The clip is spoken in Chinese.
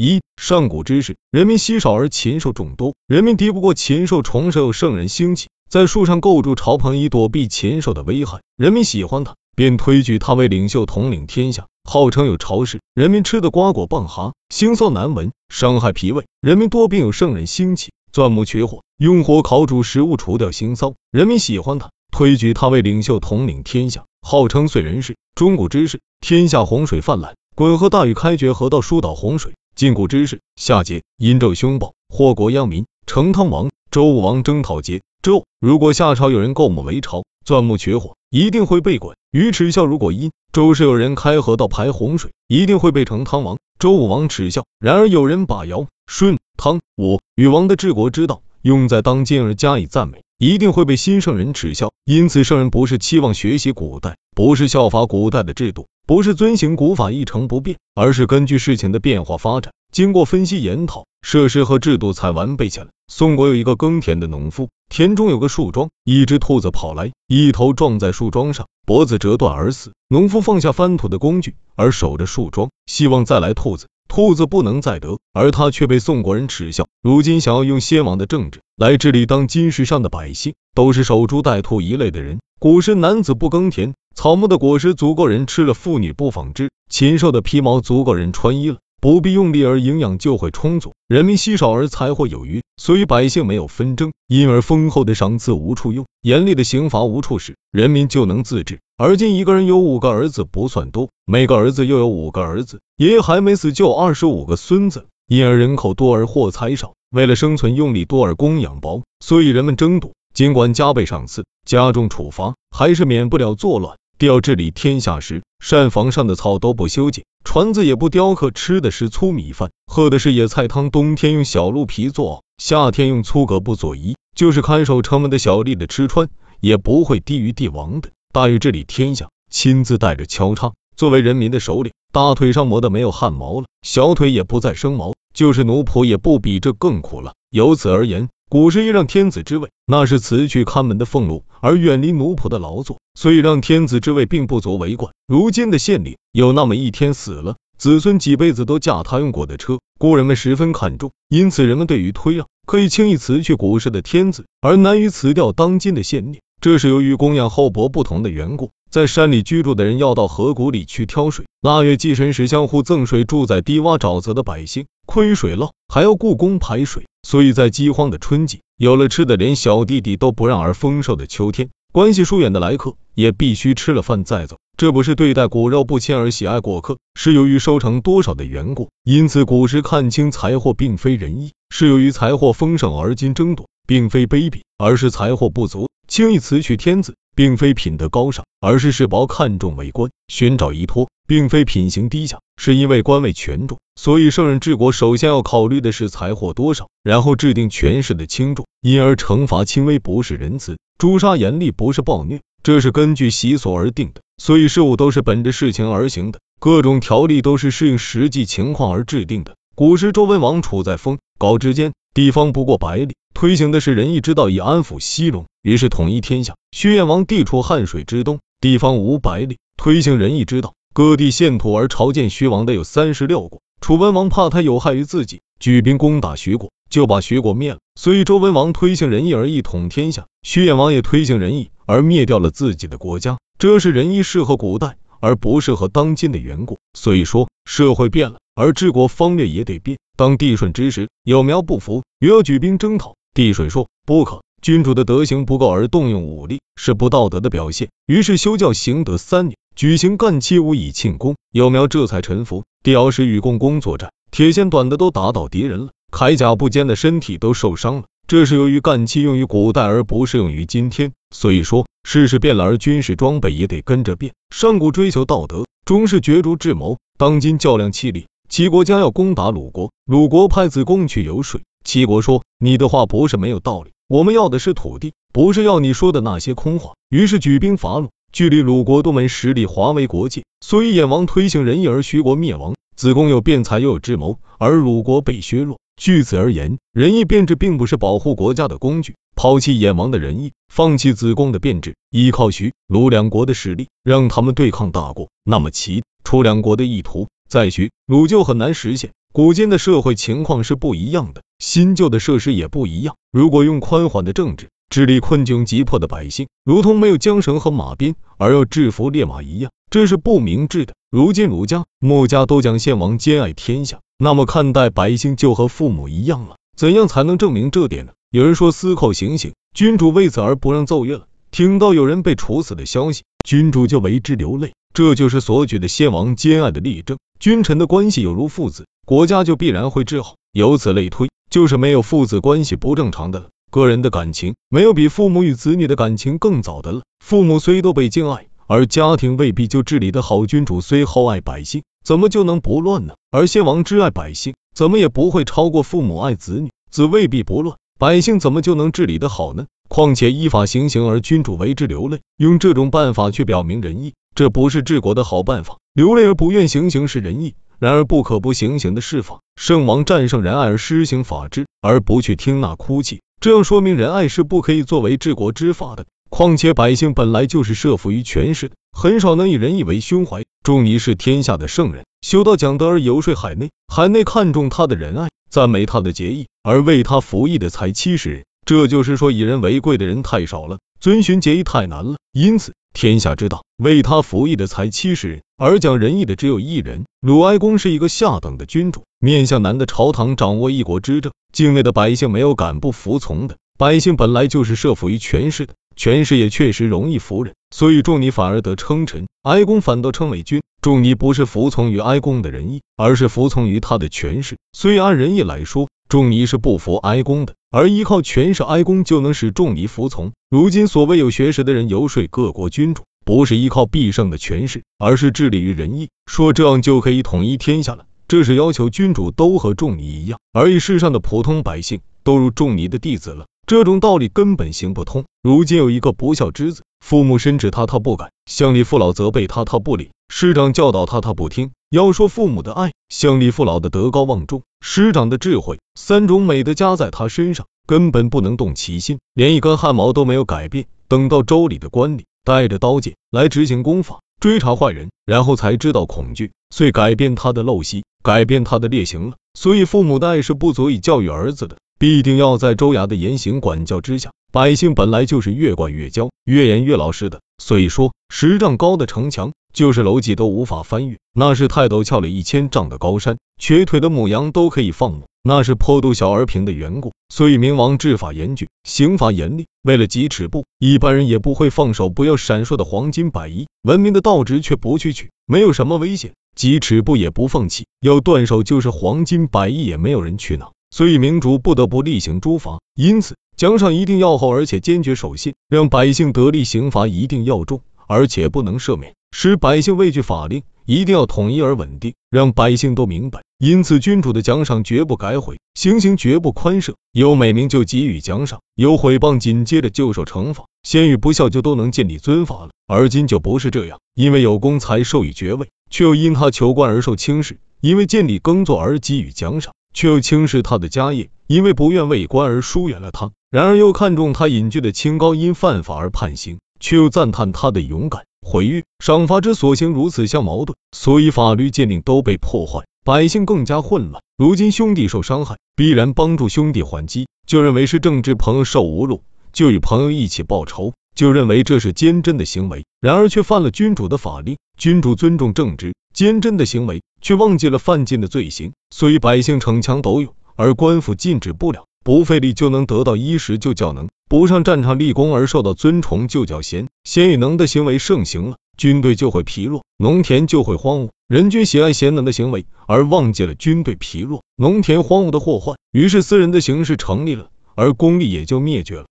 一上古之时，人民稀少而禽兽众多，人民敌不过禽兽，虫兽有圣人兴起，在树上构筑巢棚以躲避禽兽的危害。人民喜欢他，便推举他为领袖，统领天下，号称有朝氏。人民吃的瓜果棒哈，腥臊难闻，伤害脾胃。人民多病有圣人兴起，钻木取火，用火烤煮食物，除掉腥臊。人民喜欢他，推举他为领袖，统领天下，号称燧人氏。中古之时，天下洪水泛滥，滚河大雨开决河道，疏导洪水。禁古之时，夏桀殷纣凶暴，祸国殃民。成汤王、周武王征讨桀纣，如果夏朝有人构木为巢，钻木取火，一定会被滚。禹耻笑，如果殷周时有人开河道排洪水，一定会被成汤王、周武王耻笑。然而有人把尧、舜、汤、武、禹王的治国之道用在当今而加以赞美，一定会被新圣人耻笑。因此，圣人不是期望学习古代，不是效法古代的制度。不是遵循古法一成不变，而是根据事情的变化发展，经过分析研讨，设施和制度才完备起来。宋国有一个耕田的农夫，田中有个树桩，一只兔子跑来，一头撞在树桩上，脖子折断而死。农夫放下翻土的工具，而守着树桩，希望再来兔子。兔子不能再得，而他却被宋国人耻笑。如今想要用先王的政治来治理当今世上的百姓，都是守株待兔一类的人。古时男子不耕田。草木的果实足够人吃了，妇女不纺织；禽兽的皮毛足够人穿衣了，不必用力而营养就会充足。人民稀少而财货有余，所以百姓没有纷争，因而丰厚的赏赐无处用，严厉的刑罚无处使，人民就能自治。而今一个人有五个儿子不算多，每个儿子又有五个儿子，爷爷还没死就有二十五个孙子，因而人口多而货财少，为了生存用力多而供养薄，所以人们争夺。尽管加倍赏赐，加重处罚，还是免不了作乱。要治理天下时，膳房上的草都不修剪，船子也不雕刻，吃的是粗米饭，喝的是野菜汤。冬天用小鹿皮做，夏天用粗葛布做衣。就是看守城门的小吏的吃穿，也不会低于帝王的。大禹治理天下，亲自带着敲叉，作为人民的首领，大腿上磨的没有汗毛了，小腿也不再生毛，就是奴仆也不比这更苦了。由此而言。古时一让天子之位，那是辞去看门的俸禄，而远离奴仆的劳作，所以让天子之位并不足为冠。如今的县令有那么一天死了，子孙几辈子都驾他用过的车，故人们十分看重，因此人们对于推让可以轻易辞去古时的天子，而难于辞掉当今的县令。这是由于供养厚薄不同的缘故。在山里居住的人要到河谷里去挑水，腊月祭神时相互赠水；住在低洼沼泽的百姓亏水涝，还要雇工排水。所以在饥荒的春季，有了吃的连小弟弟都不让；而丰收的秋天，关系疏远的来客也必须吃了饭再走。这不是对待骨肉不亲而喜爱过客，是由于收成多少的缘故。因此古时看清财货并非仁义，是由于财货丰盛而今争夺，并非卑鄙，而是财货不足，轻易辞去天子。并非品德高尚，而是世薄看重为官，寻找依托；并非品行低下，是因为官位权重。所以圣人治国，首先要考虑的是财货多少，然后制定权势的轻重，因而惩罚轻微不是仁慈，诛杀严厉不是暴虐，这是根据习俗而定的。所以事物都是本着事情而行的，各种条例都是适应实际情况而制定的。古时周文王处在封高之间，地方不过百里。推行的是仁义之道，以安抚西戎，于是统一天下。薛燕王地处汉水之东，地方五百里，推行仁义之道，各地献土而朝见徐王的有三十六国。楚文王怕他有害于自己，举兵攻打徐国，就把徐国灭了。所以周文王推行仁义而一统天下，徐燕王也推行仁义而灭掉了自己的国家。这是仁义适合古代而不适合当今的缘故。所以说社会变了，而治国方略也得变。当帝舜之时，有苗不服，也要举兵征讨。帝舜说：“不可，君主的德行不够而动用武力，是不道德的表现。”于是修教行德三年，举行干七舞以庆功。幼苗这才臣服。帝尧时与共工作战，铁线短的都打倒敌人了，铠甲不坚的身体都受伤了。这是由于干七用于古代而不适用于今天。所以说，世事变了，而军事装备也得跟着变。上古追求道德，终是角逐智谋；当今较量气力。齐国将要攻打鲁国，鲁国派子贡去游说。齐国说：“你的话不是没有道理，我们要的是土地，不是要你说的那些空话。”于是举兵伐鲁，距离鲁国东门十里，华为国界。所以燕王推行仁义，而徐国灭亡。子贡有辩才，又有智谋，而鲁国被削弱。据此而言，仁义变质并不是保护国家的工具。抛弃燕王的仁义，放弃子贡的变质，依靠徐鲁两国的实力，让他们对抗大国，那么齐楚两国的意图，在徐鲁就很难实现。古今的社会情况是不一样的，新旧的设施也不一样。如果用宽缓的政治治理困窘急迫的百姓，如同没有缰绳和马鞭而要制服烈马一样，这是不明智的。如今儒家、墨家都讲先王兼爱天下，那么看待百姓就和父母一样了。怎样才能证明这点呢？有人说司寇行刑，君主为此而不让奏乐了。听到有人被处死的消息，君主就为之流泪，这就是所举的先王兼爱的例证。君臣的关系有如父子，国家就必然会治好。由此类推，就是没有父子关系不正常的了。个人的感情没有比父母与子女的感情更早的了。父母虽都被敬爱，而家庭未必就治理的好。君主虽厚爱百姓，怎么就能不乱呢？而先王之爱百姓，怎么也不会超过父母爱子女，子未必不乱，百姓怎么就能治理的好呢？况且依法行刑而君主为之流泪，用这种办法去表明仁义，这不是治国的好办法。流泪而不愿行刑是仁义，然而不可不行刑的是法。圣王战胜仁爱而施行法治，而不去听那哭泣，这样说明仁爱是不可以作为治国之法的。况且百姓本来就是设服于权势的，很少能以仁义为胸怀。仲尼是天下的圣人，修道讲德而游说海内，海内看重他的仁爱，赞美他的节义，而为他服役的才七十人。这就是说，以人为贵的人太少了，遵循节义太难了。因此，天下之大，为他服役的才七十人，而讲仁义的只有一人。鲁哀公是一个下等的君主，面向南的朝堂掌握一国之政，境内的百姓没有敢不服从的。百姓本来就是设服于权势的，权势也确实容易服人，所以仲尼反而得称臣，哀公反倒称为君。仲尼不是服从于哀公的仁义，而是服从于他的权势。所以按仁义来说，仲尼是不服哀公的。而依靠权势，哀公就能使仲尼服从。如今所谓有学识的人游说各国君主，不是依靠必胜的权势，而是致力于仁义，说这样就可以统一天下了。这是要求君主都和仲尼一样，而以世上的普通百姓都如仲尼的弟子了。这种道理根本行不通。如今有一个不孝之子，父母申斥他，他不改；乡里父老责备他，他不理；师长教导他，他不听。要说父母的爱，乡里父老的德高望重，师长的智慧，三种美德加在他身上，根本不能动其心，连一根汗毛都没有改变。等到周礼的官吏带着刀剑来执行公法，追查坏人，然后才知道恐惧，遂改变他的陋习，改变他的劣行了。所以父母的爱是不足以教育儿子的。必定要在周衙的严刑管教之下，百姓本来就是越管越教，越严越老实的。所以说，十丈高的城墙，就是楼脊都无法翻越；那是泰斗峭了一千丈的高山，瘸腿的母羊都可以放牧；那是坡度小而平的缘故。所以明王治法严峻，刑罚严厉。为了几尺布，一般人也不会放手不要闪烁的黄金百亿；文明的道直却不去取，没有什么危险，几尺布也不放弃。要断手就是黄金百亿，也没有人去拿。所以明主不得不厉行诸法，因此奖赏一定要厚，而且坚决守信，让百姓得利；刑罚一定要重，而且不能赦免，使百姓畏惧法令，一定要统一而稳定，让百姓都明白。因此，君主的奖赏绝不改悔，行刑绝不宽赦，有美名就给予奖赏，有毁谤紧接着就受惩罚，先与不孝就都能建立尊法了。而今就不是这样，因为有功才授予爵位，却又因他求官而受轻视；因为建立耕作而给予奖赏。却又轻视他的家业，因为不愿为官而疏远了他；然而又看重他隐居的清高，因犯法而判刑，却又赞叹他的勇敢。毁誉赏罚之所行如此相矛盾，所以法律禁令都被破坏，百姓更加混乱。如今兄弟受伤害，必然帮助兄弟还击，就认为是正直；朋友受侮辱，就与朋友一起报仇，就认为这是坚贞的行为。然而却犯了君主的法令，君主尊重正直。坚贞的行为，却忘记了犯禁的罪行，所以百姓逞强斗勇，而官府禁止不了，不费力就能得到衣食，就叫能；不上战场立功而受到尊崇，就叫贤。贤与能的行为盛行了，军队就会疲弱，农田就会荒芜。人均喜爱贤能的行为，而忘记了军队疲弱、农田荒芜的祸患，于是私人的形式成立了，而公力也就灭绝了。